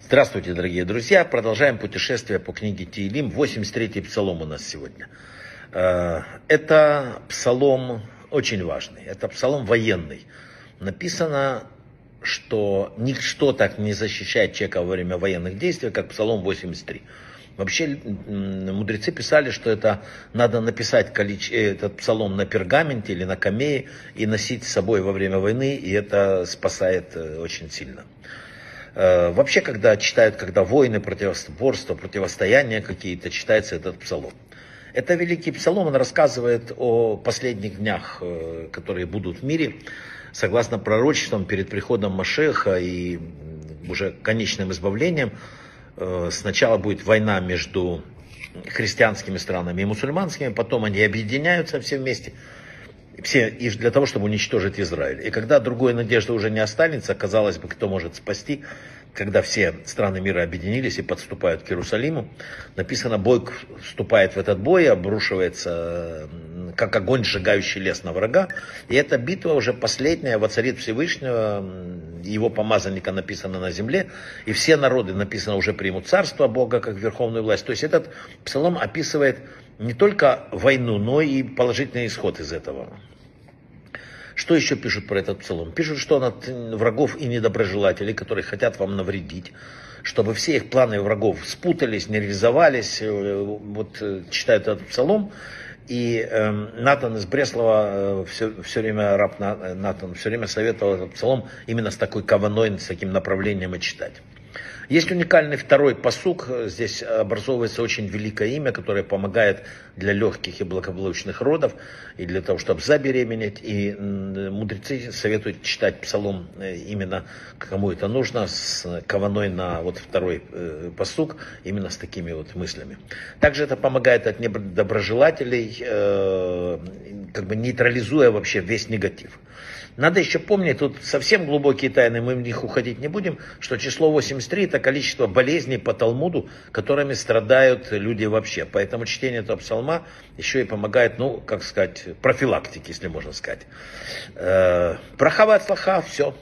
Здравствуйте, дорогие друзья. Продолжаем путешествие по книге Тиилим. 83-й псалом у нас сегодня. Э, это псалом очень важный. Это псалом военный. Написано, что ничто так не защищает человека во время военных действий, как псалом 83. Вообще мудрецы писали, что это надо написать э, этот псалом на пергаменте или на камее и носить с собой во время войны, и это спасает э, очень сильно. Э, вообще, когда читают, когда войны, противоборства, противостояния какие-то, читается этот псалом. Это великий псалом, он рассказывает о последних днях, которые будут в мире, согласно пророчествам перед приходом Машеха и уже конечным избавлением. Э, сначала будет война между христианскими странами и мусульманскими, потом они объединяются все вместе, все, и для того, чтобы уничтожить Израиль. И когда другой надежды уже не останется, казалось бы, кто может спасти, когда все страны мира объединились и подступают к Иерусалиму, написано, бой вступает в этот бой, обрушивается, как огонь, сжигающий лес на врага. И эта битва уже последняя, воцарит Всевышнего, его помазанника написано на земле, и все народы, написано, уже примут царство Бога как верховную власть. То есть этот псалом описывает не только войну, но и положительный исход из этого. Что еще пишут про этот псалом? Пишут, что он от врагов и недоброжелателей, которые хотят вам навредить, чтобы все их планы врагов спутались, не реализовались. Э, вот э, читают этот псалом, и э, Натан из Бреслова э, все, все время, раб Натан, все время советовал этот псалом именно с такой каваной, с таким направлением и читать. Есть уникальный второй посук. Здесь образовывается очень великое имя, которое помогает для легких и благополучных родов, и для того, чтобы забеременеть. И мудрецы советуют читать псалом э, именно кому это нужно, с кованой на вот второй э, посук, именно с такими вот мыслями. Также это помогает от недоброжелателей, э, как бы нейтрализуя вообще весь негатив. Надо еще помнить, тут совсем глубокие тайны, мы в них уходить не будем, что число 83 это количество болезней по Талмуду, которыми страдают люди вообще. Поэтому чтение этого псалма еще и помогает, ну, как сказать, профилактике, если можно сказать. Э, Прохавать слаха, все.